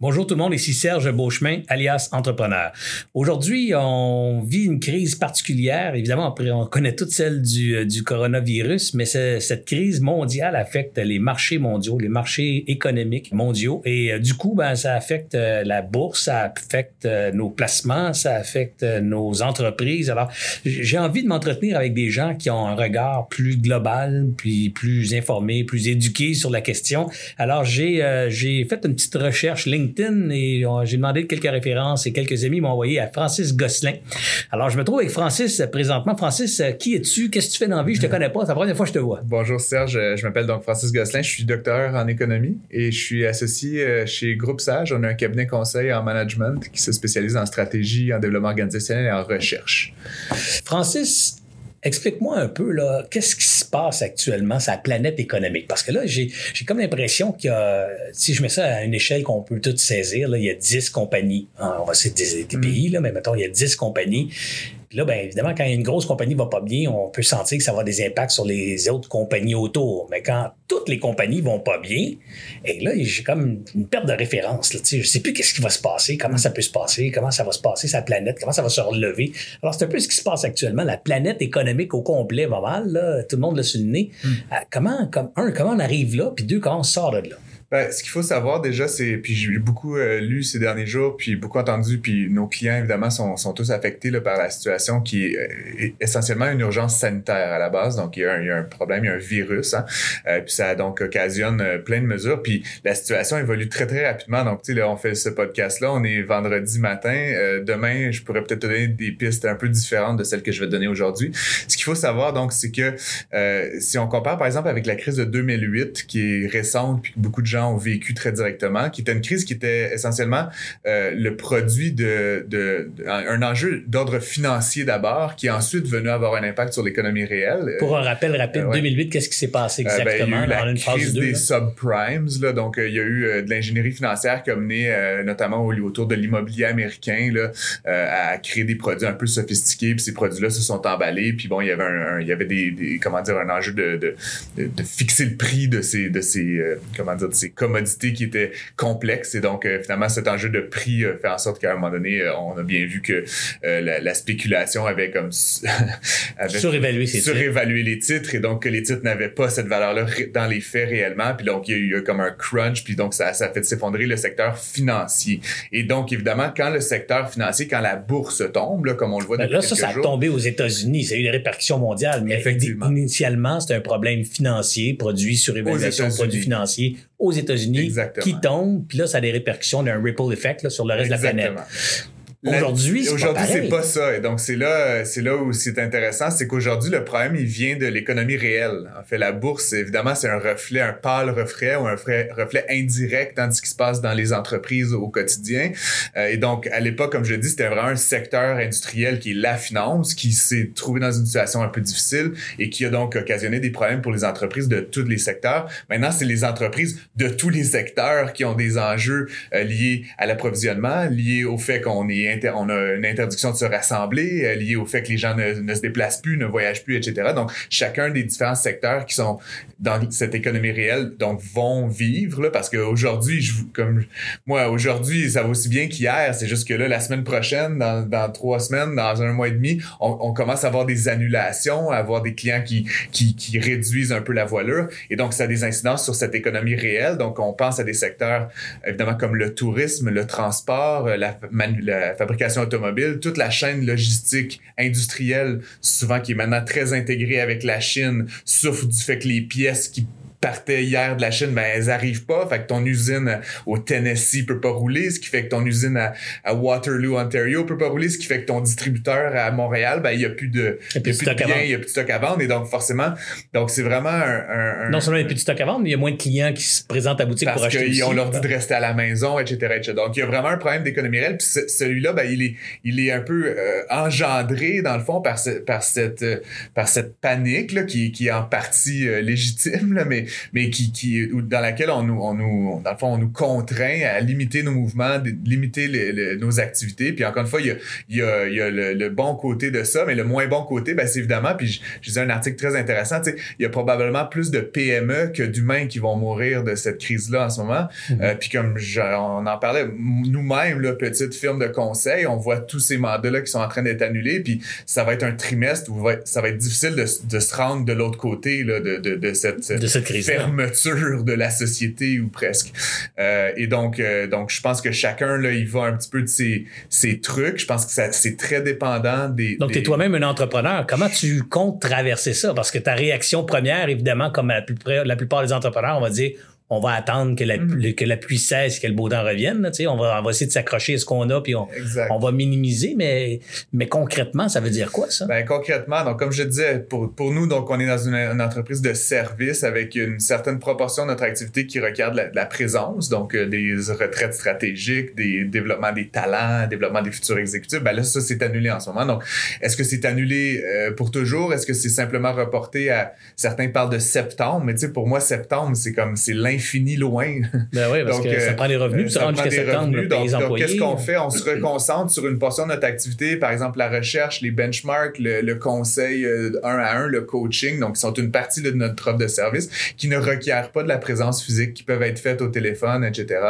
Bonjour tout le monde, ici Serge Beauchemin, alias Entrepreneur. Aujourd'hui, on vit une crise particulière. Évidemment, on connaît toute celle du, euh, du coronavirus, mais cette crise mondiale affecte les marchés mondiaux, les marchés économiques mondiaux. Et euh, du coup, ben, ça affecte euh, la bourse, ça affecte nos placements, ça affecte nos entreprises. Alors, j'ai envie de m'entretenir avec des gens qui ont un regard plus global, puis plus informé, plus éduqué sur la question. Alors, j'ai j'ai fait une petite recherche LinkedIn et j'ai demandé quelques références et quelques amis m'ont envoyé à Francis Gosselin. Alors, je me trouve avec Francis présentement. Francis, qui es-tu? Qu'est-ce que tu fais dans la vie? Je te connais pas. C'est la première fois que je te vois. Bonjour Serge, je m'appelle donc Francis Gosselin. Je suis docteur en économie et je suis associé euh, chez Groupe Sage. On a un cabinet conseil en management qui se spécialise en stratégie, en développement organisationnel et en recherche. Francis, Explique-moi un peu, là, qu'est-ce qui se passe actuellement sur la planète économique? Parce que là, j'ai, comme l'impression qu'il y a, si je mets ça à une échelle qu'on peut tout saisir, là, il y a 10 compagnies. Hein, on va citer des, pays, là, mais mettons, il y a 10 compagnies puis là, bien évidemment, quand une grosse compagnie va pas bien, on peut sentir que ça va avoir des impacts sur les autres compagnies autour. Mais quand toutes les compagnies vont pas bien, et là, j'ai comme une perte de référence. Là, je sais plus qu'est-ce qui va se passer, comment ça peut se passer, comment ça va se passer, sa planète, comment ça va se relever. Alors, c'est un peu ce qui se passe actuellement. La planète économique au complet va mal, là, tout le monde l'a sur le nez. Comment, comme, un, comment on arrive là, puis deux, comment on sort de là? Ben, ce qu'il faut savoir déjà, c'est, puis j'ai beaucoup euh, lu ces derniers jours, puis beaucoup entendu, puis nos clients, évidemment, sont, sont tous affectés là, par la situation qui est, euh, essentiellement une urgence sanitaire à la base. Donc, il y a un, il y a un problème, il y a un virus, hein, euh, puis ça donc occasionne plein de mesures. Puis la situation évolue très, très rapidement. Donc, tu sais, on fait ce podcast-là, on est vendredi matin. demain, je pourrais peut-être te donner des pistes un peu différentes de celles que je vais te donner aujourd'hui. Ce qu'il faut savoir, donc, c'est que si on compare, par exemple, avec la crise de 2008, qui est récente, puis beaucoup de gens ont vécu très directement, qui était une crise qui était essentiellement euh, le produit de, de, un enjeu d'ordre financier d'abord, qui est ensuite venu avoir un impact sur l'économie réelle. Pour un rappel rapide, 2008, euh, qu'est-ce qui s'est passé exactement euh, ben, il y a eu la une crise des subprimes, là, donc il y a eu de l'ingénierie financière qui a mené notamment autour de l'immobilier américain là, à créer des produits un peu sophistiqués, puis ces produits-là se sont emballés, puis bon, il y avait un, il y avait des, des, comment dire un enjeu de, de, de, fixer le prix de ces de ces comment dire de ces commodité qui était complexe. Et donc, euh, finalement, cet enjeu de prix euh, fait en sorte qu'à un moment donné, euh, on a bien vu que la, spéculation avait comme avait surévalué, surévalué les titres et donc que les titres n'avaient pas cette valeur-là dans les faits réellement. Puis donc, il y a eu comme un crunch, puis donc ça, ça a fait s'effondrer le secteur financier. Et donc, évidemment, quand le secteur financier, quand la bourse tombe, là, comme on le voit ben depuis là, ça, ça a tombé aux États-Unis. Ça a eu des répercussions mondiales. Mais Effectivement. initialement, c'était un problème financier, produit sur évaluation de produits financiers aux États-Unis qui tombe, puis là, ça a des répercussions d'un ripple effect sur le reste de la planète. Aujourd'hui, c'est Aujourd'hui, c'est pas ça. Et donc, c'est là, c'est là où c'est intéressant, c'est qu'aujourd'hui, le problème, il vient de l'économie réelle. En fait, la bourse, évidemment, c'est un reflet, un pâle reflet ou un reflet indirect dans ce qui se passe dans les entreprises au quotidien. Euh, et donc, à l'époque, comme je dit, c'était vraiment un secteur industriel qui est la finance, qui s'est trouvé dans une situation un peu difficile et qui a donc occasionné des problèmes pour les entreprises de tous les secteurs. Maintenant, c'est les entreprises de tous les secteurs qui ont des enjeux euh, liés à l'approvisionnement, liés au fait qu'on est on a une interdiction de se rassembler euh, liée au fait que les gens ne, se déplacent plus, ne voyagent plus, etc. Donc, chacun des différents secteurs qui sont dans cette économie réelle, donc vont vivre, là, parce qu'aujourd'hui, comme moi, aujourd'hui, ça va aussi bien qu'hier. C'est juste que là, la semaine prochaine, dans, trois semaines, dans un mois et demi, on, commence à avoir des annulations, à avoir des clients qui, qui, réduisent un peu la voilure. Et donc, ça a des incidences sur cette économie réelle. Donc, on pense à des secteurs, évidemment, comme le tourisme, le transport, la, la fabrication automobile, toute la chaîne logistique industrielle, souvent qui est maintenant très intégrée avec la Chine, souffre du fait que les pièces qui partaient hier de la Chine, ben elles arrivent pas. Fait que ton usine au Tennessee peut pas rouler, ce qui fait que ton usine à, Waterloo, Ontario peut pas rouler, ce qui fait que ton distributeur à Montréal, ben il y a plus de, il y a plus de, biens, il y a plus de stock à vendre. Et donc forcément, donc c'est vraiment un, Non seulement il y a plus de stock à vendre, mais il y a moins de clients qui se présentent à boutique pour acheter. Parce qu'ils ont leur dit de rester à la maison, etc., etc. Donc il y a vraiment un problème d'économie réelle. Puis celui-là, ben il est, il est un peu euh, engendré dans le fond par, par cette, par cette panique là, qui, qui est en partie euh, légitime, là, mais mais qui, qui, dans laquelle on nous, on nous, dans le fond, on nous contraint à limiter nos mouvements, limiter nos activités. Puis encore une fois, il y a, il y a, il y a le, bon côté de ça, mais le moins bon côté, ben, c'est évidemment, puis je, je disais un article très intéressant, tu sais, il y a probablement plus de PME que d'humains qui vont mourir de cette crise-là en ce moment. Mm-hmm. Euh, puis comme on en parlait, nous-mêmes, là, petite firme de conseil, on voit tous ces mandats-là qui sont en train d'être annulés, puis ça va être un trimestre où ça va être difficile de, de se rendre de l'autre côté là, de, de, de, cette, de cette crise fermeture de la société ou presque. Euh, et donc, euh, donc, je pense que chacun, là, il va un petit peu de ses, ses trucs. Je pense que c'est très dépendant des... Donc, tu es toi-même un entrepreneur. Comment tu comptes traverser ça? Parce que ta réaction première, évidemment, comme la, la plupart des entrepreneurs, on va dire on va attendre que la, que la pluie cesse, que le beau temps revienne. Là, on, va, on va essayer de s'accrocher à ce qu'on a, puis on, on, va minimiser, mais, mais concrètement, ça veut dire quoi, ça? Ben, concrètement, donc, comme je disais, pour, pour nous, donc, on est dans une, entreprise de service avec une certaine proportion de notre activité qui requiert de la, présence, donc euh, des retraites stratégiques, des développements des talents, développement des futurs exécutifs. Ben là, ça, c'est annulé en ce moment. Donc, est-ce que c'est annulé euh, pour toujours? Est-ce que c'est simplement reporté à... Certains parlent de septembre, mais tu sais, pour moi, septembre, c'est comme, c'est fini loin. Ben oui, parce que ça prend des revenus, ça, prend des revenus. Donc, qu'est-ce qu'on fait? On se reconcentre sur une portion de notre activité, par exemple la recherche, les benchmarks, le, conseil euh, un à un, le coaching, donc qui sont une partie de notre offre de service qui ne requiert pas de la présence physique, qui peuvent être faites au téléphone, etc.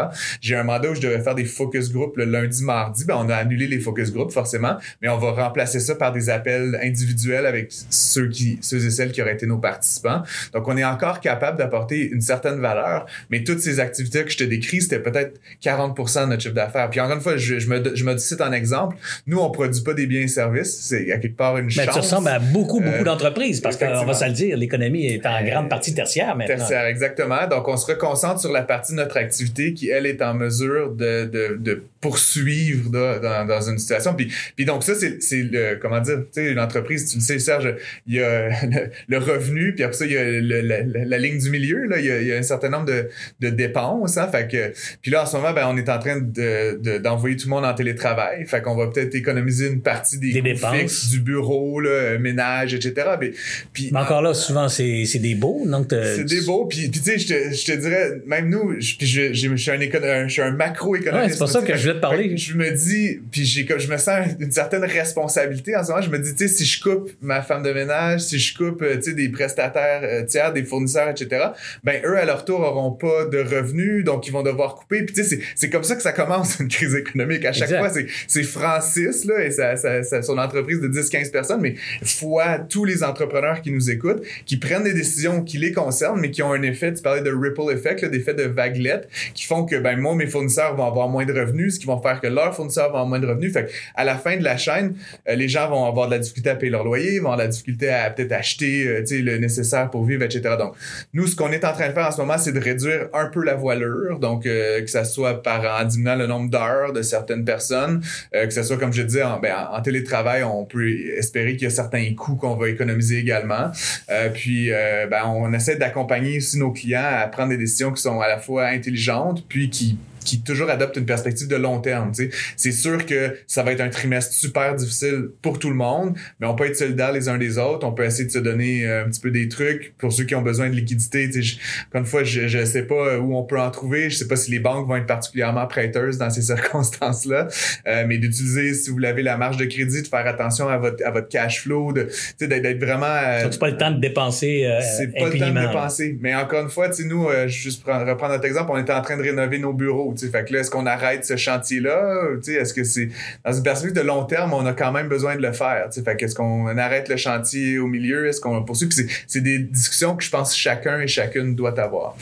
J'ai un mandat où je devais faire des focus group le lundi, mardi. Ben, on a annulé les focus group, forcément, mais on va remplacer ça par des appels individuels avec ceux, qui, ceux et celles qui auraient été nos participants. Donc, on est encore capable d'apporter une certaine valeur mais toutes ces activités que je te décris, c'était peut-être 40% de notre chiffre d'affaires. Puis encore une fois, je, je, me, je me cite un exemple. Nous, on produit pas des biens et services. C'est à quelque part une Mais chance. tu ressembles à beaucoup, beaucoup euh, d'entreprises parce qu'on va se le dire, l'économie est en grande partie tertiaire maintenant. Tertiaire, exactement. Donc, on se reconcentre sur la partie de notre activité qui, elle, est en mesure de, de, de poursuivre dans, dans, une situation. Puis, puis donc, ça, c'est le, comment dire, tu sais, une entreprise, tu le sais, Serge, il y a le, revenu, puis après ça, il y a la, ligne du milieu, là, il y a, il y a un certain nombre de, de dépenses. Hein, fait que, puis là, en ce moment, ben, on est en train de, d'envoyer tout le monde en télétravail. Fait qu'on va peut-être économiser une partie des, dépenses fixes du bureau, là, ménage, etc. Mais, puis, encore là, souvent, c'est, c'est des beaux. Donc, c'est des beaux. Puis, puis tu sais, je te, je te dirais, même nous, je, je, je, suis un, je suis un macroéconomiste. Ouais, c'est pour ça que je voulais te parler. Je me dis, puis j'ai, je me sens une certaine responsabilité en ce moment. Je me dis, tu sais, si je coupe ma femme de ménage, si je coupe, tu sais, des prestataires euh, tiers, des fournisseurs, etc., ben eux, à leur tour, auront pas de revenus, donc ils vont devoir couper. Puis tu sais, c'est comme ça que ça commence une crise économique. À chaque fois, c'est Francis là, et ça, ça, son entreprise de 10-15 personnes, mais fois tous les entrepreneurs qui nous écoutent, qui prennent des décisions qui les concernent, mais qui ont un effet, tu parlais de ripple effect, d'effet de vaguelette, qui font que ben moi, mes fournisseurs vont avoir moins de revenus, qui vont faire que leurs fournisseurs vont avoir moins de revenus. Fait à la fin de la chaîne, euh, les gens vont avoir de la difficulté à payer leur loyer, vont avoir de la difficulté à peut-être acheter euh, le nécessaire pour vivre, etc. Donc, nous, ce qu'on est en train de faire en ce moment, c'est de réduire un peu la voilure, donc euh, que ça soit par en diminuant le nombre d'heures de certaines personnes, euh, que ce soit comme je disais en, ben, en, télétravail, on peut espérer qu'il y a certains coûts qu'on va économiser également. Euh, puis ben, on essaie d'accompagner aussi nos clients à prendre des décisions qui sont à la fois intelligentes puis qui qui toujours adopte une perspective de long terme. C'est sûr que ça va être un trimestre super difficile pour tout le monde, mais on peut être solidaires les uns des autres. On peut essayer de se donner euh, un petit peu des trucs pour ceux qui ont besoin de liquidité. Je, encore une fois, je ne sais pas où on peut en trouver. Je sais pas si les banques vont être particulièrement prêteuses dans ces circonstances-là, euh, mais d'utiliser, si vous l'avez, la marge de crédit, de faire attention à votre, à votre cash flow, d'être vraiment... Euh, c'est pas le temps de dépenser euh, C'est pas le temps de dépenser. Mais encore une fois, nous, juste reprendre notre exemple, on était en train de rénover nos bureaux fait que là, est-ce qu'on arrête ce chantier-là? Est-ce que c'est. Dans une perspective de long terme, on a quand même besoin de le faire. Fait que est-ce qu'on arrête le chantier au milieu? Est-ce qu'on poursuit? Puis c'est des discussions que je pense que chacun et chacune doit avoir.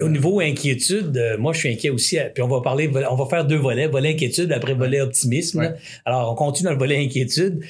Au niveau inquiétude, euh, moi je suis inquiet aussi. Puis on va parler, on va faire deux volets, volet inquiétude, après volet optimisme. Alors on continue dans le volet inquiétude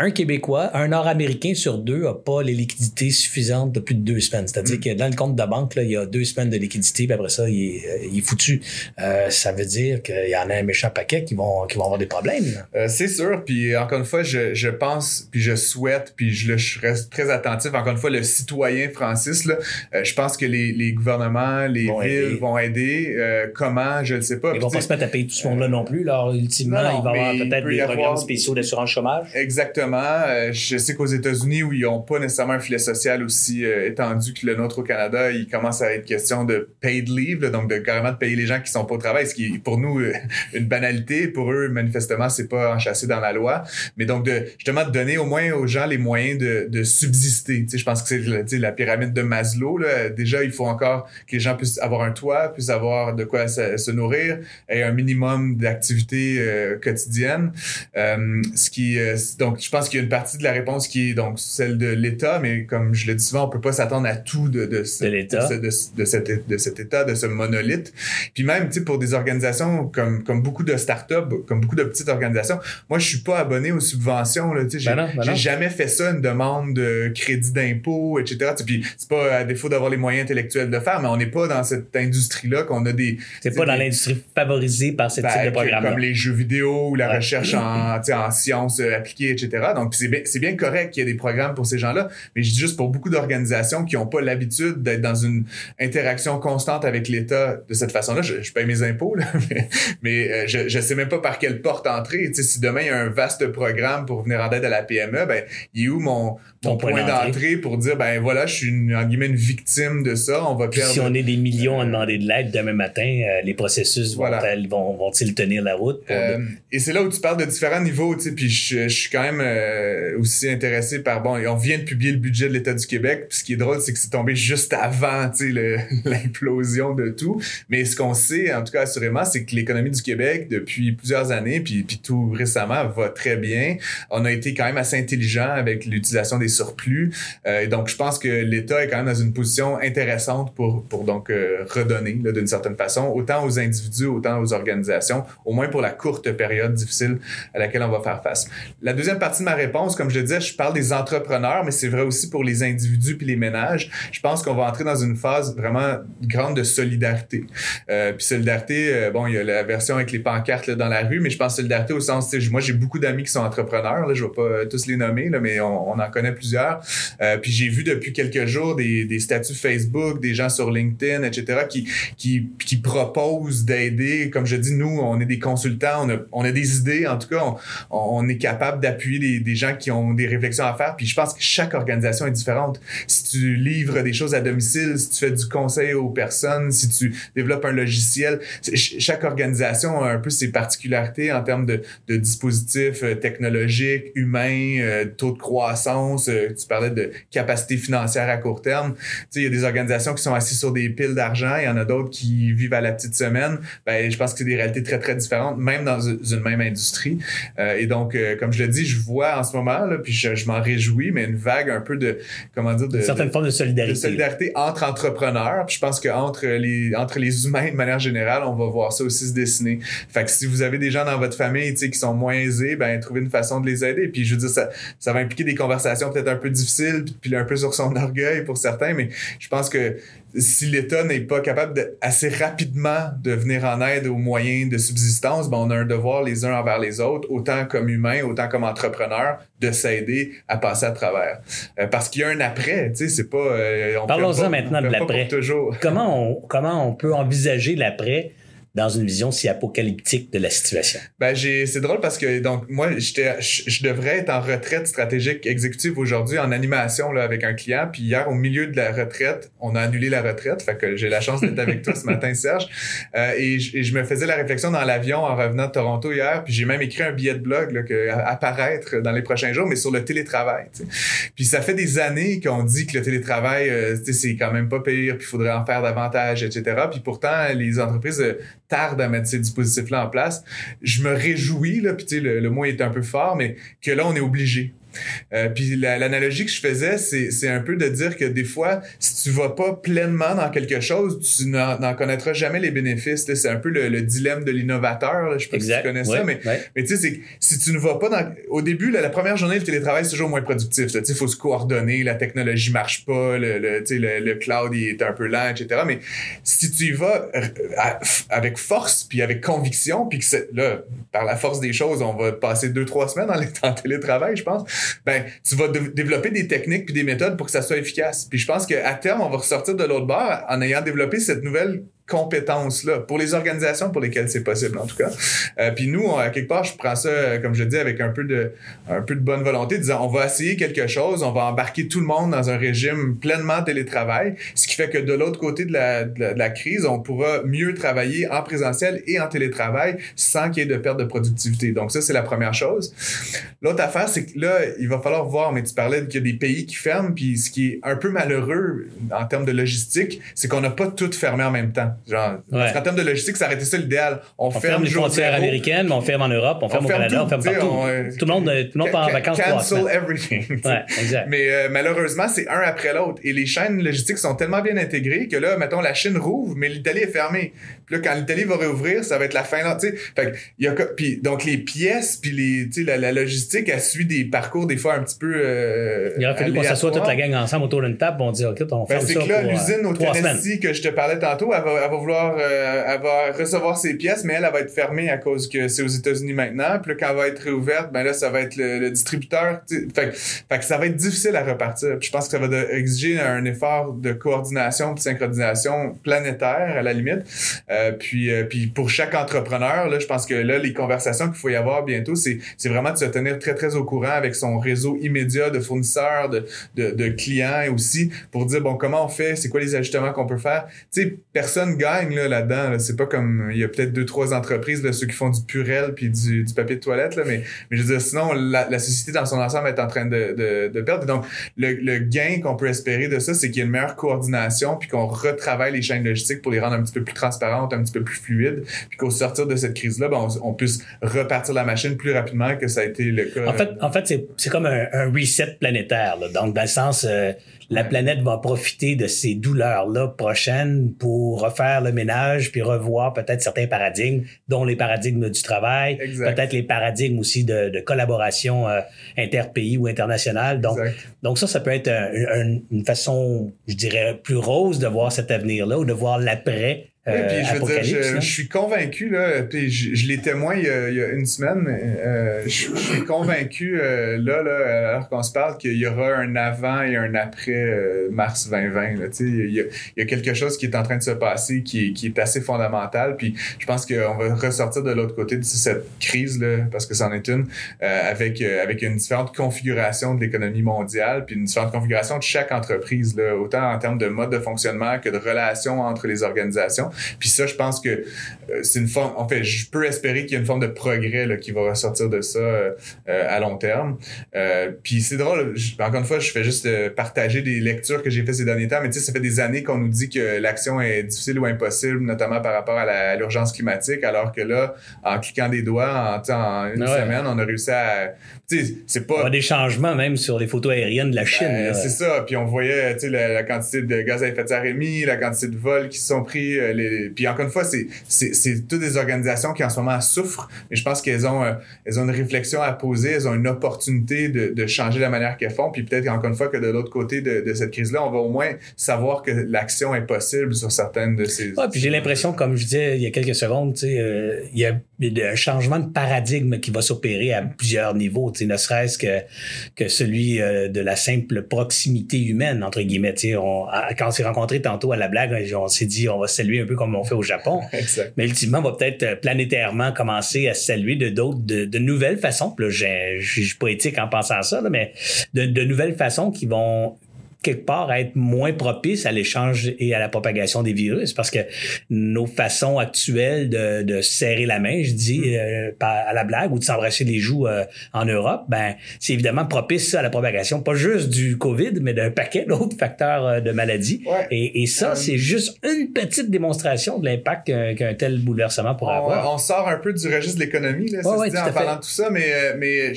un Québécois, un Nord-Américain sur deux n'a pas les liquidités suffisantes de plus de deux semaines. C'est-à-dire mm. que dans le compte de banque, là, il y a deux semaines de liquidité, puis après ça, il est, euh, il est foutu. Euh, ça veut dire qu'il y en a un méchant paquet qui vont, qui vont avoir des problèmes. Euh, c'est sûr. Puis encore une fois, je, je pense, puis je souhaite, puis je, je, reste très attentif. Encore une fois, le citoyen Francis, là, euh, je pense que les, les gouvernements, les villes vont aider. Comment, je ne sais pas. Ils vont pas se mettre à payer tout ce monde-là non plus. Alors, ultimement, il va y avoir peut-être des programmes spéciaux d'assurance chômage. Exactement Euh, je sais qu'aux États-Unis, où ils n'ont pas nécessairement un filet social aussi euh, étendu que le nôtre au Canada, il commence à être question de paid leave, donc de carrément de payer les gens qui sont pas au travail, ce qui est pour nous euh, une banalité. Pour eux, manifestement, c'est pas enchâssé dans la loi. Mais donc, justement, de donner au moins aux gens les moyens de, subsister. Je pense que c'est la pyramide de Maslow. Déjà, il faut encore que les gens puissent avoir un toit, puissent avoir de quoi se, nourrir et un minimum d'activité euh, quotidienne. Euh, ce qui, donc, je pense qu'il y a une partie de la réponse qui est donc celle de l'État, mais comme je le dis souvent, on peut pas s'attendre à tout de, de, ce, de l'État, de, de, cet, de cet État, de ce monolithe. Puis même, tu sais, pour des organisations comme, comme beaucoup de startups, comme beaucoup de petites organisations, moi, je suis pas abonné aux subventions. Là, tu sais, ben j'ai ben jamais fait ça, une demande de crédit d'impôt, etc. Puis c'est pas à défaut d'avoir les moyens intellectuels de faire, mais on n'est pas dans cette industrie-là qu'on a des. C'est pas dans l'industrie favorisée par ce type de ben, programme. Comme les jeux vidéo ou la recherche en, en sciences appliquées, etc. Donc, c'est bien, bien correct qu'il y ait des programmes pour ces gens-là, mais je dis juste pour beaucoup d'organisations qui n'ont pas l'habitude d'être dans une interaction constante avec l'État de cette façon-là. Je, paye mes impôts, là, mais, euh, je, je sais même pas par quelle porte entrer. sais, si demain il y a un vaste programme pour venir en aide à la PME, ben, il est où mon, mon point, d'entrée pour dire, ben voilà, je suis une, en guillemets une victime de ça, on va perdre. Si on est des millions à demander de l'aide demain matin, euh, les processus vont-ils vont, vont tenir la route? Euh, et c'est là où tu parles de différents niveaux, tu sais, puis je, suis quand même euh, aussi intéressé par, bon, on vient de publier le budget de l'État du Québec, puis ce qui est drôle, c'est que c'est tombé juste avant, tu l'implosion de tout. Mais ce qu'on sait, en tout cas assurément, c'est que l'économie du Québec, depuis plusieurs années, puis, puis tout récemment, va très bien. On a été quand même assez intelligent avec l'utilisation des surplus. et donc, je pense que l'État est quand même dans une position intéressante pour, pour donc redonner d'une certaine façon, autant aux individus, autant aux organisations, au moins pour la courte période difficile à laquelle on va faire face. La deuxième partie ma réponse, comme je disais, je parle des entrepreneurs, mais c'est vrai aussi pour les individus puis les ménages. Je pense qu'on va entrer dans une phase vraiment grande de solidarité. Euh, puis solidarité, euh, bon, il y a la version avec les pancartes dans la rue, mais je pense solidarité au sens, moi j'ai beaucoup d'amis qui sont entrepreneurs, là, je vais pas tous les nommer, mais on, en connaît plusieurs. Euh, puis j'ai vu depuis quelques jours des, statuts Facebook, des gens sur LinkedIn, etc., qui, qui, qui proposent d'aider. Comme je dis, nous, on est des consultants, on a, on a des idées. En tout cas, on, on est capable d'appuyer des, des, gens qui ont des réflexions à faire. Puis je pense que chaque organisation est différente. Si tu livres des choses à domicile, si tu fais du conseil aux personnes, si tu développes un logiciel, chaque organisation a un peu ses particularités en termes de, dispositifs euh, technologiques, humains, euh, taux de croissance. Euh, tu parlais de capacité financière à court terme. Tu sais, il y a des organisations qui sont assises sur des piles d'argent. Il y en a d'autres qui vivent à la petite semaine, ben, je pense que c'est des réalités très, très différentes, même dans une même industrie. Euh, et donc, comme je le dis, je vois en ce moment, là, puis je, m'en réjouis, mais une vague un peu de, comment dire, de... Une certaine forme de solidarité. De solidarité entre entrepreneurs. Puis je pense qu'entre les, entre les humains, de manière générale, on va voir ça aussi se dessiner. Fait que si vous avez des gens dans votre famille, qui sont moins aisés, ben, trouvez une façon de les aider. Puis je veux dire, ça, ça va impliquer des conversations peut-être un peu difficiles, puis un peu sur son orgueil pour certains, mais je pense que si l'État n'est pas capable de, assez rapidement de venir en aide aux moyens de subsistance, ben on a un devoir les uns envers les autres, autant comme humains, autant comme entrepreneurs, de s'aider à passer à travers. Euh, parce qu'il y a un après, tu sais, c'est pas. Euh, Parlons-en maintenant de l'après. Comment on, comment on peut envisager l'après? Dans une vision si apocalyptique de la situation? Ben, j'ai, c'est drôle parce que, donc, moi, j'étais, je, devrais être en retraite stratégique exécutive aujourd'hui en animation, là, avec un client. Puis hier, au milieu de la retraite, on a annulé la retraite. Fait que j'ai la chance d'être avec toi ce matin, Serge. Euh, et, je me faisais la réflexion dans l'avion en revenant de Toronto hier. Puis j'ai même écrit un billet de blog, là, que, à, apparaître dans les prochains jours, mais sur le télétravail, Puis ça fait des années qu'on dit que le télétravail, euh, c'est quand même pas pire, puis il faudrait en faire davantage, etc. Puis pourtant, les entreprises euh, tarde à mettre ces dispositifs-là en place. Je me réjouis, là, puis le, le mot est un peu fort, mais que là, on est obligé. Euh, puis l'analogie que je faisais, c'est un peu de dire que des fois, si tu vas pas pleinement dans quelque chose, tu n'en connaîtras jamais les bénéfices. C'est un peu le, dilemme de l'innovateur. Je sais pas si tu connais ça, mais, mais tu sais, si tu ne vas pas dans... Au début, la première journée, le télétravail, c'est toujours moins productif. Il faut se coordonner, la technologie marche pas, le, le, le, cloud il est un peu lent, etc. Mais si tu y vas euh, avec force, puis avec conviction, puis que là, par la force des choses, on va passer deux, trois semaines en télétravail, je pense ben, tu vas développer des techniques puis des méthodes pour que ça soit efficace. Puis je pense qu'à terme, on va ressortir de l'autre bord en ayant développé cette nouvelle compétence-là pour les organisations pour lesquelles c'est possible, en tout cas. Euh, puis nous, à quelque part, je prends ça, euh, comme je dis, avec un peu de, un peu de bonne volonté, disant on va essayer quelque chose, on va embarquer tout le monde dans un régime pleinement télétravail, ce qui fait que de l'autre côté de la, de la, crise, on pourra mieux travailler en présentiel et en télétravail sans qu'il y ait de perte de productivité. Donc ça, c'est la première chose. L'autre affaire, c'est que là, il va falloir voir, mais tu parlais qu'il y a des pays qui ferment, puis ce qui est un peu malheureux en termes de logistique, c'est qu'on n'a pas tout fermé en même temps. Genre, Parce qu'en termes de logistique, ça aurait été ça l'idéal. On, ferme, les frontières américaines, mais on ferme en Europe, on ferme au Canada, on ferme partout. tout le monde, tout le monde part en vacances. Cancel everything. Ouais, exact. Mais euh, malheureusement, c'est un après l'autre. Et les chaînes logistiques sont tellement bien intégrées que là, mettons, la Chine rouvre, mais l'Italie est fermée. Puis là, quand l'Italie va réouvrir, ça va être la fin. Tu sais, fait y a, puis donc les pièces, puis les, sais, la, logistique, elle suit des parcours des fois un petit peu. Euh, il aurait fallu qu'on s'assoie toute la gang ensemble autour d'une table, on dit ok, on fait ben, ça. C'est que là, l'usine au Tennessee que je te parlais tantôt, elle va, va vouloir, euh, va recevoir ses pièces, mais elle, va être fermée à cause que c'est aux États-Unis maintenant. Puis là, quand elle va être réouverte, ben là, ça va être le, distributeur. Fait, fait, ça va être difficile à repartir. Je pense que ça va exiger un effort de coordination, de synchronisation planétaire à la limite. Euh, puis, euh, puis pour chaque entrepreneur, là, je pense que là, les conversations qu'il faut y avoir bientôt, c'est, c'est vraiment de se tenir très, très au courant avec son réseau immédiat de fournisseurs, de, de, de clients aussi, pour dire, bon, comment on fait, c'est quoi les ajustements qu'on peut faire? Tu sais, personne gagne là, là-dedans. C'est pas comme, il y a peut-être deux, trois entreprises, là, ceux qui font du purel puis du, du papier de toilette, là, mais, mais je veux dire, sinon, la, la société dans son ensemble est en train de, de, de perdre. Donc, le, le gain qu'on peut espérer de ça, c'est qu'il y ait une meilleure coordination puis qu'on retravaille les chaînes logistiques pour les rendre un petit peu plus transparentes, un petit peu plus fluides, puis qu'au sortir de cette crise-là, ben, on, puisse repartir la machine plus rapidement que ça a été le cas. En fait, en fait c'est comme un, reset planétaire. Là. Donc, dans le sens, euh, la planète va profiter de ces douleurs-là prochaines pour refaire le ménage puis revoir peut-être certains paradigmes, dont les paradigmes du travail, peut-être les paradigmes aussi de, collaboration euh, interpays ou internationale. Donc, donc ça, ça peut être une façon, je dirais, plus rose de voir cet avenir-là ou de voir l'après oui, puis je veux dire, je, suis convaincu, là, puis je, je l'ai témoin il y, a, il y, a, une semaine, mais euh, je, suis convaincu, euh, là, là, alors qu'on se parle, qu'il y aura un avant et un après euh, mars 2020. Là, il, y a, il y a quelque chose qui est en train de se passer qui, qui est assez fondamental, puis je pense qu'on va ressortir de l'autre côté de cette crise, là, parce que c'en est une, avec, avec une différente configuration de l'économie mondiale, puis une différente configuration de chaque entreprise, là, autant en termes de mode de fonctionnement que de relations entre les organisations. Puis ça, je pense que euh, c'est une forme. En fait, je peux espérer qu'il y a une forme de progrès là, qui va ressortir de ça euh, euh, à long terme. puis c'est drôle. encore une fois, je fais juste partager des lectures que j'ai fait ces derniers temps. Mais tu sais, ça fait des années qu'on nous dit que l'action est difficile ou impossible, notamment par rapport à l'urgence climatique, alors que là, en cliquant des doigts, en, en une semaine, on a réussi à. Tu sais, c'est pas. On a des changements même sur les photos aériennes de la Chine. Ben, c'est ça. Puis on voyait, tu sais, la, quantité de gaz à effet de serre émis, la quantité de vols qui sont pris, puis encore une fois, c'est, c'est, toutes des organisations qui en ce moment souffrent, mais je pense qu'elles ont, euh, elles ont une réflexion à poser, elles ont une opportunité de, de changer la manière qu'elles font. Puis peut-être encore une fois que de l'autre côté de, de cette crise-là, on va au moins savoir que l'action est possible sur certaines de ces. Ouais, puis j'ai l'impression, comme je disais il y a quelques secondes, euh, il y a un changement de paradigme qui va s'opérer à plusieurs niveaux, ne serait-ce que, que celui euh, de la simple proximité humaine, entre guillemets. Quand on s'est rencontrés tantôt à la blague, on s'est dit on va saluer un peu comme on fait au Japon. Mais ultimement, on va peut-être euh, planétairement commencer à saluer de d'autres, de, nouvelles façons. Puis là, je suis poétique en pensant à ça, mais de, de nouvelles façons qui vont quelque part être moins propice à l'échange et à la propagation des virus parce que nos façons actuelles de, de serrer la main, je dis mm. euh, à la blague ou de s'embrasser les joues euh, en Europe, ben c'est évidemment propice à la propagation pas juste du Covid mais d'un paquet d'autres facteurs euh, de maladies. Et, et, ça c'est juste une petite démonstration de l'impact qu'un tel bouleversement pourrait avoir. On sort un peu du registre de l'économie là, en parlant de tout ça, mais mais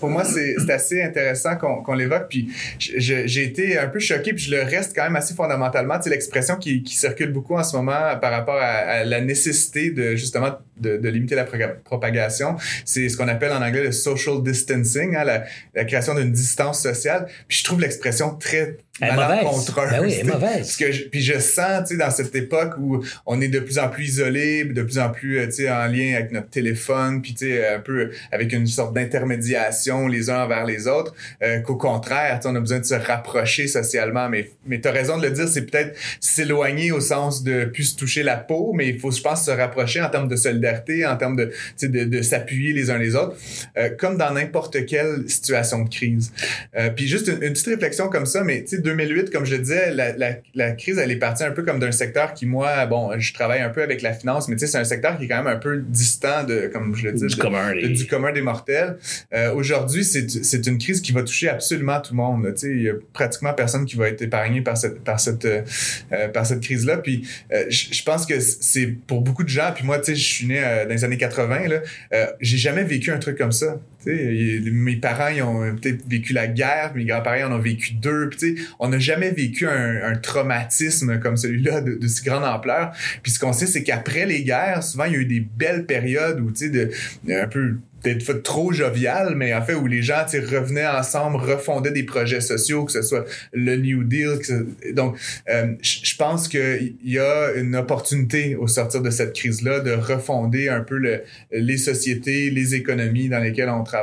pour moi c'est assez intéressant qu'on l'évoque puis j'ai été un peu choqué, puis je le reste quand même assez fondamentalement. C'est l'expression qui, qui, circule beaucoup en ce moment par rapport à, la nécessité de justement de, de limiter la propagation. C'est ce qu'on appelle en anglais le social distancing, hein, la, la, création d'une distance sociale. Puis je trouve l'expression très malencontreuse. Ben oui, mauvaise. que puis je sens, tu sais, dans cette époque où on est de plus en plus isolé, de plus en plus, euh, en lien avec notre téléphone, puis un peu avec une sorte d'intermédiation les uns envers les autres, euh, qu'au contraire, on a besoin de se rapprocher socialement. Mais, mais tu as raison de le dire, c'est peut-être s'éloigner au sens de plus se toucher la peau, mais il faut, je pense, se rapprocher en termes de solidarité, en termes de, de, de s'appuyer les uns les autres, euh, comme dans n'importe quelle situation de crise. Euh, puis juste une, petite réflexion comme ça, mais tu sais, 2008, comme je disais, la, la, la, crise, elle est partie un peu comme d'un secteur qui, moi, bon, je travaille un peu avec la finance, mais tu sais, c'est un secteur qui est quand même un peu distant de, comme je le dis, du, commun, du commun des mortels. Euh, Aujourd'hui, c'est une crise qui va toucher absolument tout le monde. Tu sais, il y a pratiquement personne qui va être épargné par cette, par cette, euh, par cette crise-là. Puis euh, je pense que c'est pour beaucoup de gens, puis moi, tu sais, je suis né euh, dans les années 80, là, j'ai jamais vécu un truc comme ça mes parents ils ont peut-être vécu la guerre, mes grands-parents en ont vécu deux. Puis, on n'a jamais vécu un, traumatisme comme celui-là de, si grande ampleur. Puis ce qu'on sait, c'est qu'après les guerres, souvent il y a eu des belles périodes où tu sais, un peu peut-être trop jovial, mais en fait où les gens revenaient ensemble, refondaient des projets sociaux, que ce soit le New Deal. Donc, euh, je pense qu'il y a une opportunité au sortir de cette crise-là de refonder un peu le, les sociétés, les économies dans lesquelles on travaille.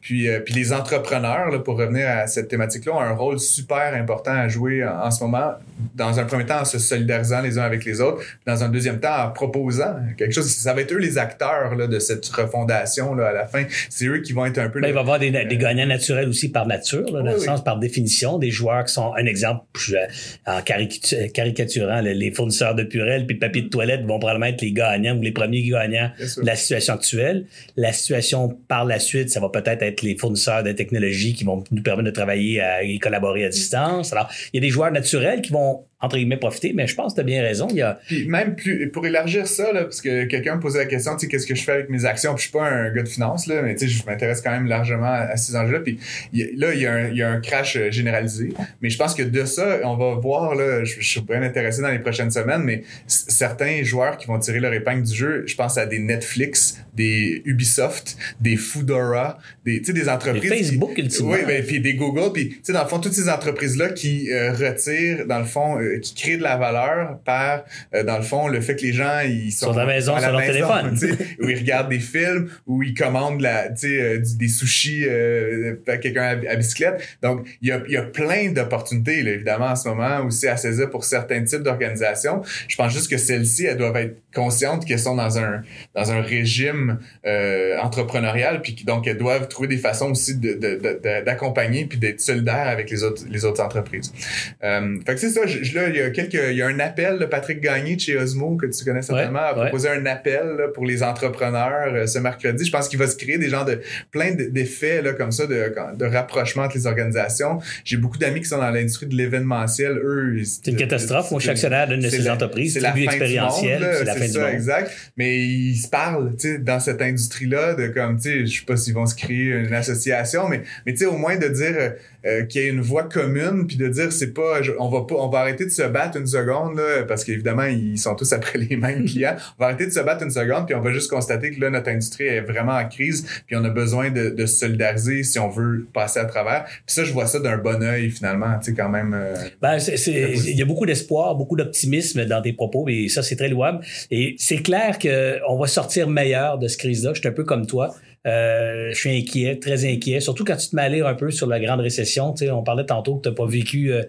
Puis, euh, puis les entrepreneurs, là, pour revenir à cette thématique-là, ont un rôle super important à jouer en, ce moment. Dans un premier temps, en se solidarisant les uns avec les autres. Dans un deuxième temps, en proposant quelque chose. Ça va être eux les acteurs là, de cette refondation là, à la fin. C'est eux qui vont être un peu... Ben, il va y avoir des, des, gagnants naturels aussi par nature, là, dans le sens, par définition, des joueurs qui sont, un exemple, en caricaturant les fournisseurs de purelles puis de papier de toilette vont probablement être les gagnants ou les premiers gagnants de la situation actuelle. La situation par la suite, ça va peut-être être les fournisseurs de technologies qui vont nous permettre de travailler et collaborer à distance. Alors, il y a des joueurs naturels qui vont entre guillemets, profiter, mais je pense que tu as bien raison. Il y a... Puis même plus, pour élargir ça, là, parce que quelqu'un me posait la question, tu sais, qu'est-ce que je fais avec mes actions? Puis je suis pas un gars de finance, là, mais tu sais, je m'intéresse quand même largement à, ces enjeux-là. Puis là, il y, a un, il y, a un, crash euh, généralisé. Mais je pense que de ça, on va voir, là, je, suis bien intéressé dans les prochaines semaines, mais certains joueurs qui vont tirer leur épingle du jeu, je pense à des Netflix, des Ubisoft, des Foodora, des, tu sais, des entreprises. Des Facebook, ultimement. Oui, ben, puis des Google, puis tu sais, dans le fond, toutes ces entreprises-là qui euh, retirent, dans le fond, euh, qui créent de la valeur par, euh, dans le fond, le fait que les gens, ils sont sur la maison, sur leur téléphone. où ils regardent des films, où ils commandent la, des sushis à quelqu'un à, bicyclette. Donc, il y a, y a plein d'opportunités, évidemment, en ce moment, aussi à saisir pour certains types d'organisations. Je pense juste que celles-ci, elles doivent être conscientes qu'elles sont dans un, dans un régime entrepreneurial, puis donc elles doivent trouver des façons aussi d'accompagner de, puis d'être solidaires avec les autres, les autres entreprises. Euh, fait que c'est ça, là, il y a quelques, il y a un appel de Patrick Gagné de chez Osmo, que tu connais certainement, a proposé un appel pour les entrepreneurs euh, ce mercredi. Je pense qu'il va se créer des gens de plein d'effets là, comme ça, de, de rapprochement entre les organisations. J'ai beaucoup d'amis qui sont dans l'industrie de l'événementiel. Eux, c'est une catastrophe. Moi, suis actionnaire d'une de ces entreprises. C'est la fin expérientielle. C'est la fin ça, exact. Mais ils se parlent, tu sais, dans cette industrie-là, de comme, tu sais, je sais pas s'ils vont se créer une association, mais, mais tu sais, au moins de dire euh, qu'il y ait une voie commune, puis de dire c'est pas, on va pas, on va arrêter de se battre une seconde là, parce qu'évidemment ils sont tous après les mêmes clients. On va arrêter de se battre une seconde, puis on va juste constater que là notre industrie est vraiment en crise, puis on a besoin de, de se solidariser si on veut passer à travers. Puis ça, je vois ça d'un bon œil finalement, tu sais quand même. Euh, ben, il y a beaucoup d'espoir, beaucoup d'optimisme dans tes propos, et ça c'est très louable. Et c'est clair que on va sortir meilleur de cette crise-là. Je suis un peu comme toi. Euh, je suis inquiet, très inquiet. Surtout quand tu te à un peu sur la grande récession. Tu sais, on parlait tantôt que tu n'as pas vécu euh,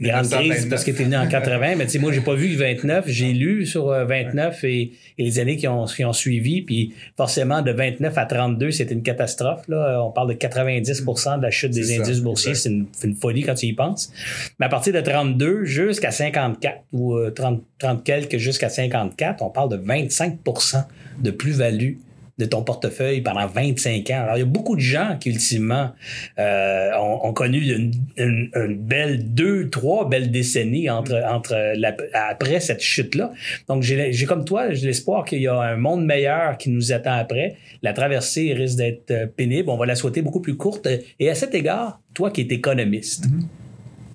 grande crise parce que tu es venu en 80. mais tu sais, moi, j'ai pas vu 29. J'ai lu sur 29 euh, et, les années qui ont, qui ont suivi. Puis forcément, de 29 à 32, c'était une catastrophe. Là. On parle de 90% de la chute des indices boursiers. C'est une, une, folie quand tu y penses. Mais à partir de 32 jusqu'à 54 ou 30, 30 quelques jusqu'à 54, on parle de 25% de plus-value de ton portefeuille pendant 25 ans. Alors, il y a beaucoup de gens qui, ultimement, euh, ont, connu une, une, belle deux, trois belles décennies entre, entre après cette chute-là. Donc, j'ai comme toi, j'ai l'espoir qu'il y a un monde meilleur qui nous attend après. La traversée risque d'être euh, pénible. On va la souhaiter beaucoup plus courte. Et à cet égard, toi qui es économiste, mm-hmm.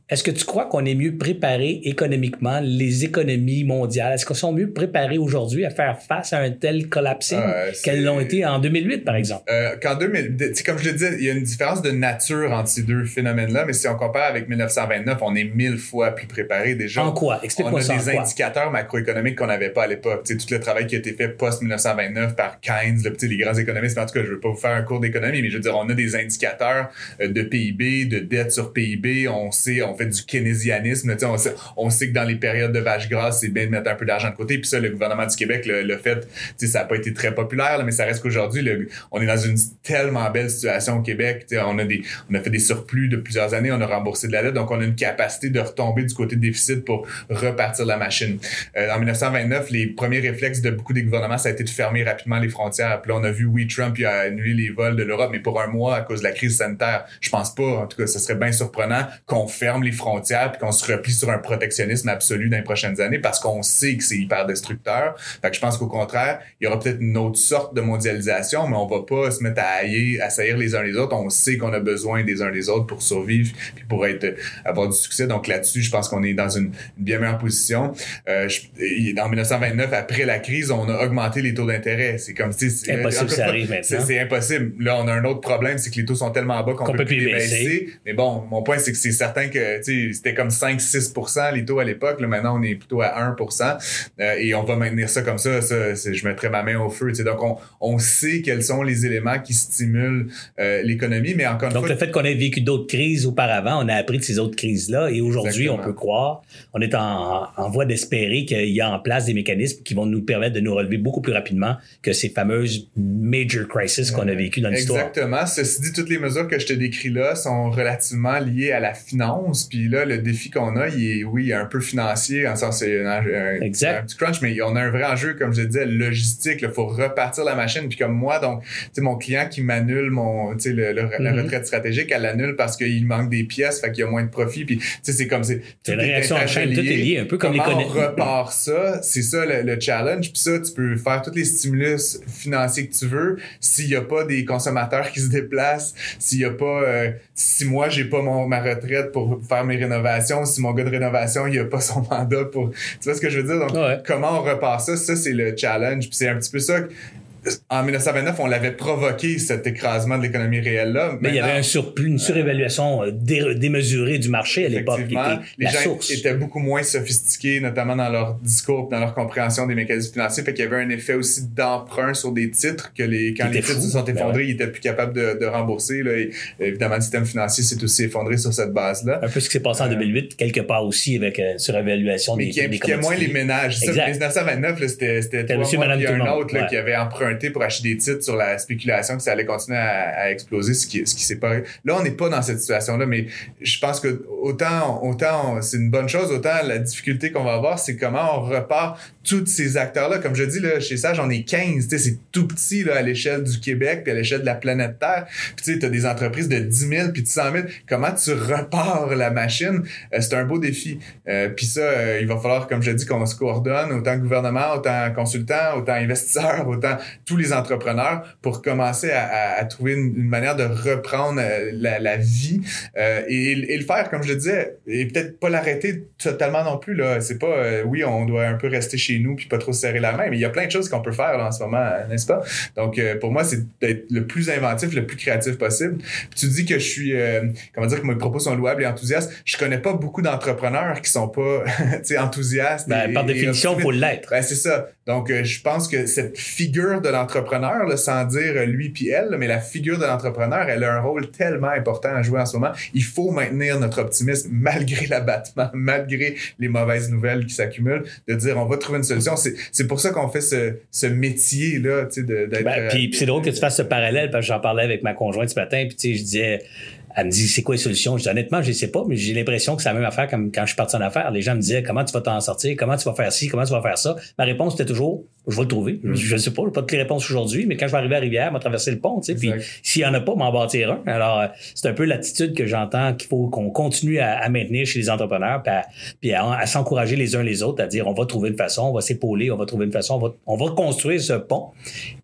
Est-ce que tu crois qu'on est mieux préparé économiquement, les économies mondiales? Est-ce qu'elles sont mieux préparées aujourd'hui à faire face à un tel collapsing euh, qu'elles l'ont été en 2008, par exemple? Euh, qu'en 2000, comme je le disais, il y a une différence de nature entre ces deux phénomènes-là, mais si on compare avec 1929, on est mille fois plus préparé déjà. En quoi? Explique-moi ça. On a des indicateurs macroéconomiques qu'on n'avait pas à l'époque. Tout le travail qui a été fait post-1929 par Keynes, le, les grands économistes, en tout cas, je ne veux pas vous faire un cours d'économie, mais je veux dire, on a des indicateurs euh, de PIB, de dette sur PIB, on sait, on du keynésianisme. On sait, que dans les périodes de vache grasse, c'est bien de mettre un peu d'argent de côté. Puis ça, le gouvernement du Québec le, fait, ça n'a pas été très populaire, mais ça reste qu'aujourd'hui, on est dans une tellement belle situation au Québec. On a, des, on a fait des surplus de plusieurs années, on a remboursé de la dette, donc on a une capacité de retomber du côté déficit pour repartir la machine. Euh, en 1929, les premiers réflexes de beaucoup des gouvernements, ça a été de fermer rapidement les frontières. Puis là, on a vu, oui, Trump a annulé les vols de l'Europe, mais pour un mois à cause de la crise sanitaire. Je pense pas, en tout cas, ce serait bien surprenant qu'on ferme les frontières puis qu'on se replie sur un protectionnisme absolu dans les prochaines années parce qu'on sait que c'est hyper destructeur. Fait que je pense qu'au contraire, il y aura peut-être une autre sorte de mondialisation, mais on va pas se mettre à haïr, à saillir les uns les autres. On sait qu'on a besoin des uns des autres pour survivre puis pour être avoir du succès. Donc là-dessus, je pense qu'on est dans une, bien meilleure position. Euh, en 1929, après la crise, on a augmenté les taux d'intérêt. C'est comme si c'est impossible, ça arrive maintenant. C'est impossible. Là, on a un autre problème, c'est que les taux sont tellement bas qu'on peut, plus les baisser. Mais bon, mon point, c'est que c'est certain que c'était comme 5-6% les taux à l'époque. Maintenant, on est plutôt à 1% euh, et on va maintenir ça comme ça. ça je mettrai ma main au feu. Donc, on, on sait quels sont les éléments qui stimulent euh, l'économie, mais encore une Donc, fois... le fait qu'on ait vécu d'autres crises auparavant, on a appris de ces autres crises-là et aujourd'hui, on peut croire, on est en, en voie d'espérer qu'il y a en place des mécanismes qui vont nous permettre de nous relever beaucoup plus rapidement que ces fameuses major crises qu'on a vécues dans l'histoire. Exactement. Ceci dit, toutes les mesures que je te décris là sont relativement liées à la finance. Puis là, le défi qu'on a, il est, oui, un peu financier, en sens c'est un, petit crunch, mais on a un vrai enjeu, comme je disais, logistique. Il faut repartir la machine. Puis comme moi, donc, tu sais, mon client qui m'annule mon, tu sais, le, la mm-hmm. retraite stratégique, elle l'annule parce qu'il manque des pièces, fait qu'il y a moins de profit. Puis, tu sais, c'est comme c'est. C'est une réaction en chaîne, tout est lié, un peu comme Comment on repart ça, c'est ça le, challenge. Puis ça, tu peux faire tous les stimulus financiers que tu veux. S'il n'y a pas des consommateurs qui se déplacent, s'il n'y a pas, euh, si moi j'ai pas mon ma retraite pour faire mes rénovations, si mon gars de rénovation il a pas son mandat pour, tu vois ce que je veux dire? Donc comment on repart ça, ça c'est le challenge. Puis c'est un petit peu ça en 1929, on l'avait provoqué, cet écrasement de l'économie réelle-là. Mais il y avait un surplus, une surévaluation euh, démesurée du marché à l'époque. Les gens étaient beaucoup moins sophistiqués, notamment dans leur discours, dans leur compréhension des mécanismes financiers. Fait qu'il y avait un effet aussi d'emprunt sur des titres que les, quand les titres se sont ben effondrés, ils étaient plus capables de, rembourser. Là, évidemment, le système financier s'est aussi effondré sur cette base-là. Un peu ce qui s'est passé en 2008, euh, quelque part aussi, avec une surévaluation mais des qui impliquait moins les ménages. Ça, 1929, c'était un autre qui avait emprunté pour acheter des titres sur la spéculation que ça allait continuer à, exploser, ce qui, ce qui s'est pas. Là, on n'est pas dans cette situation-là, mais je pense que autant, autant c'est une bonne chose, autant la difficulté qu'on va avoir, c'est comment on repart tous ces acteurs-là. Comme je dis, là, chez Sage, on est 15. C'est tout petit là, à l'échelle du Québec puis à l'échelle de la planète Terre. Puis tu as des entreprises de 10 000 puis de 100 000. Comment tu repars la machine? Euh, c'est un beau défi. Euh, puis ça, euh, il va falloir, comme je dis, qu'on se coordonne, autant gouvernement, autant consultant, autant investisseurs, autant tous les entrepreneurs pour commencer à, trouver une, manière de reprendre la, vie et, et, le faire, comme je le disais, et peut-être pas l'arrêter totalement non plus. Là. C'est pas, oui, on doit un peu rester chez nous puis pas trop serrer la main. Mais il y a plein de choses qu'on peut faire en ce moment, n'est-ce pas? Donc, euh, pour moi, c'est d'être le plus inventif, le plus créatif possible. Puis tu dis que je suis, euh, comment dire, que mes propos sont louables et enthousiastes. Je connais pas beaucoup d'entrepreneurs qui sont pas, enthousiastes. Ben, par définition, il faut l'être. Ben, c'est ça. Donc, euh, je pense que cette figure de l'entrepreneur, sans dire lui puis elle, mais la figure de l'entrepreneur, elle a un rôle tellement important à jouer en ce moment. Il faut maintenir notre optimisme malgré l'abattement, malgré les mauvaises nouvelles qui s'accumulent, de dire on va trouver une solution. C'est pour ça qu'on fait ce, ce métier-là, tu sais, d'être. Ben, puis c'est drôle que tu fasses ce parallèle, parce que j'en parlais avec ma conjointe ce matin, puis tu sais, je disais elle me dit, c'est quoi les solutions? Je dis, honnêtement, je ne sais pas, mais j'ai l'impression que c'est la même affaire comme quand je suis parti en affaires. Les gens me disaient, comment tu vas t'en sortir? Comment tu vas faire ci? Comment tu vas faire ça? Ma réponse était toujours, je vais le trouver. Je ne sais pas, je n'ai pas toutes les réponses aujourd'hui, mais quand je vais arriver à Rivière, je vais traverser le pont, puis s'il y en a pas, m'en bâtir un. Alors, euh, c'est un peu l'attitude que j'entends qu'il faut qu'on continue à, maintenir chez les entrepreneurs, puis à, s'encourager les uns les autres, à dire, on va trouver une façon, on va s'épauler, on va trouver une façon, on va, on va construire ce pont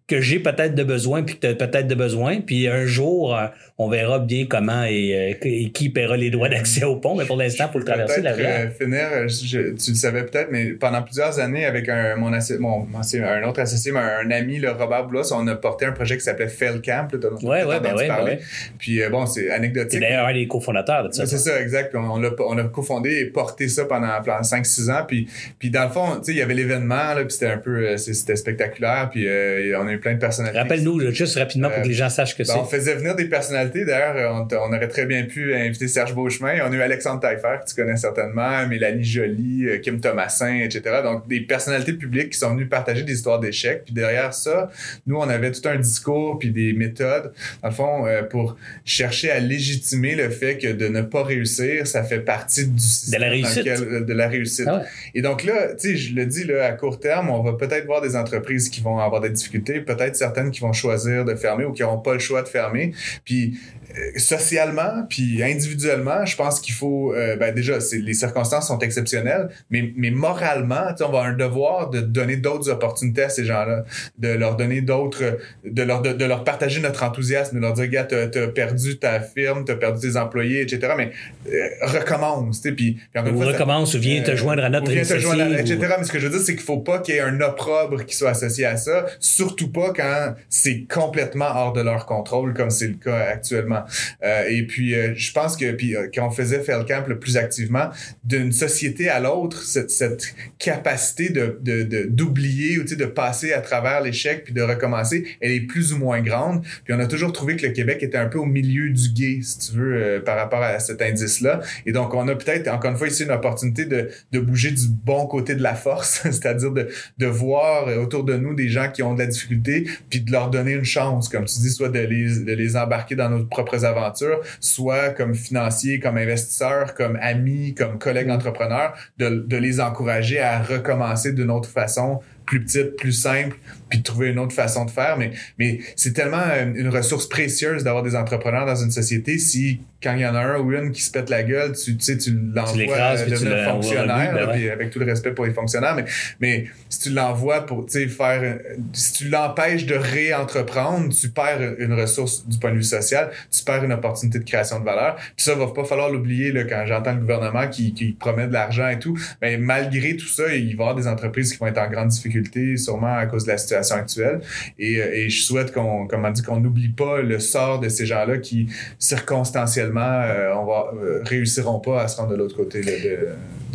que j'ai peut-être de besoin, puis que tu as peut-être de besoin, puis un jour, euh, on verra bien comment et, euh, qui paiera les droits d'accès au pont, mais pour l'instant, pour le traverser la rivière. finir, tu le savais peut-être, mais pendant plusieurs années, avec un, mon, mon associé, un autre associé, un, ami, le Robert Boulos, on a porté un projet qui s'appelait Fell Camp. Là, dont ouais, ouais, ben ouais, ben ouais, Puis euh, bon, c'est anecdotique. C'est d'ailleurs un des cofondateurs de ça. C'est ça, exact. Puis on, on a cofondé et porté ça pendant, 5-6 ans. Puis, puis dans le fond, tu sais, il y avait l'événement, puis c'était un peu, euh, c'était spectaculaire. Puis euh, on a eu plein de personnalités. Rappelle-nous juste rapidement pour que les gens sachent que ben, c'est. On faisait venir des personnalités. D'ailleurs, on, aurait très bien pu inviter Serge Beauchemin. On a eu Alexandre Taillefer, que tu connais certainement, Mélanie Joly, Kim Thomasin, etc. Donc des personnalités publiques qui sont venues partager des histoires d'échecs. Puis derrière ça, nous, on avait tout un discours puis des méthodes, dans le fond, pour chercher à légitimer le fait que de ne pas réussir, ça fait partie du système de la réussite. de la réussite. Ah Et donc là, tu sais, je le dis là, à court terme, on va peut-être voir des entreprises qui vont avoir des difficultés, peut-être certaines qui vont choisir de fermer ou qui n'auront pas le choix de fermer. Puis euh, socialement puis individuellement, je pense qu'il faut euh, ben déjà les circonstances sont exceptionnelles, mais mais moralement, on va avoir un devoir de donner d'autres opportunités à ces gens-là, de leur donner d'autres de leur de, leur partager notre enthousiasme, de leur dire gars t'as as perdu ta firme, t'as perdu tes employés, etc. Mais euh, recommence, tu sais puis, ou recommence ou viens te joindre à notre viens te joindre etc. Mais ce que je veux dire c'est qu'il faut pas qu'il y ait un opprobre qui soit associé à ça, surtout pas quand c'est complètement hors de leur contrôle comme c'est le cas actuellement. Euh, et puis, euh, je pense que puis, euh, quand on faisait Camp le plus activement, d'une société à l'autre, cette, cette, capacité de, de, d'oublier ou de passer à travers l'échec puis de recommencer, elle est plus ou moins grande. Puis on a toujours trouvé que le Québec était un peu au milieu du guet, si tu veux, par rapport à cet indice-là. Et donc, on a peut-être, encore une fois, ici une opportunité de, de bouger du bon côté de la force, c'est-à-dire de, de voir autour de nous des gens qui ont de la difficulté, puis de leur donner une chance, comme tu dis, soit de les, de les embarquer dans nos propres aventure, soit comme financier, comme investisseur, comme ami, comme collègue mm. entrepreneur, de, de les encourager à recommencer d'une autre façon plus petite, plus simple, puis de trouver une autre façon de faire. Mais, mais c'est tellement une ressource précieuse d'avoir des entrepreneurs dans une société si quand il y en a un ou une qui se pète la gueule, tu, tu sais, tu l'envoies euh, devenir fonctionnaire, ben avec tout le respect pour les fonctionnaires, mais, mais si tu l'envoies pour faire, si tu l'empêches de réentreprendre, tu perds une ressource du point de vue social, tu perds une opportunité de création de valeur. Puis ça, va pas falloir l'oublier là, quand j'entends le gouvernement qui, qui promet de l'argent et tout. Mais malgré tout ça, il va y avoir des entreprises qui vont être en grande difficulté, sûrement à cause de la situation actuelle. Et, euh, et je souhaite qu'on, dit, qu'on n'oublie pas le sort de ces gens-là qui, circonstanciellement, euh, on va, euh, réussiront pas à se rendre de l'autre côté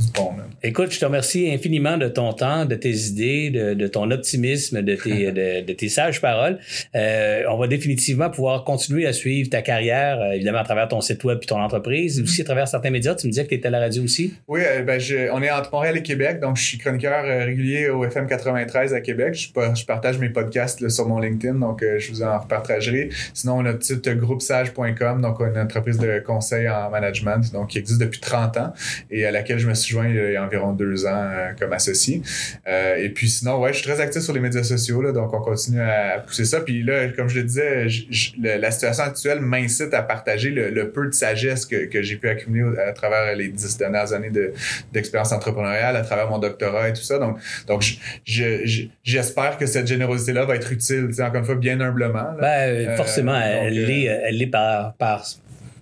du pont. Écoute, je te remercie infiniment de ton temps, de tes idées, de, ton optimisme, de tes, de, tes sages paroles. Euh, on va définitivement pouvoir continuer à suivre ta carrière, évidemment à travers ton site web et ton entreprise, et aussi à travers certains médias. Tu me disais que tu étais à la radio aussi? Oui, ben on est entre Montréal et Québec, donc je suis chroniqueur régulier au FM 93 à Québec. Je, partage mes podcasts sur mon LinkedIn, donc je vous en repartagerai. Sinon, on a le site groupesage.com, donc une entreprise de conseil en management, donc qui existe depuis 30 ans et à laquelle je me suis joint il y a environ deux ans euh, comme associé. Euh, et puis sinon, ouais, je suis très actif sur les médias sociaux, là, donc on continue à pousser ça. Puis là, comme je le disais, la situation actuelle m'incite à partager le, peu de sagesse que, que j'ai pu accumuler à travers les dix dernières années d'expérience entrepreneuriale, à travers mon doctorat et tout ça. Donc, donc j'espère que cette générosité-là va être utile, encore une fois, bien humblement. Ben, forcément, elle l'est elle est par, par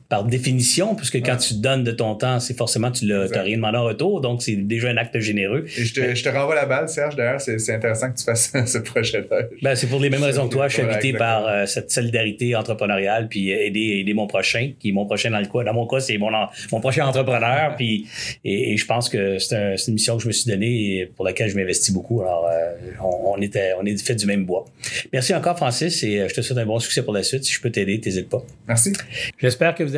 par définition, puisque quand tu donnes de ton temps, c'est forcément tu n'as rien demandé en retour, donc c'est déjà un acte généreux. Et je te, je te renvoie la balle, Serge, d'ailleurs, c'est intéressant que tu fasses ce projet-là. Ben, c'est pour les mêmes raisons que toi, je suis invité par euh, cette solidarité entrepreneuriale, puis aider, aider mon prochain, qui est mon prochain dans le quoi. Dans mon cas, c'est mon, mon prochain entrepreneur, puis et, je pense que c'est une mission que je me suis donnée et pour laquelle je m'investis beaucoup. Alors, euh, on, était, on est fait du même bois. Merci encore, Francis, et euh, je te souhaite un bon succès pour la suite. Si je peux t'aider, n'hésite pas. Merci. J'espère que vous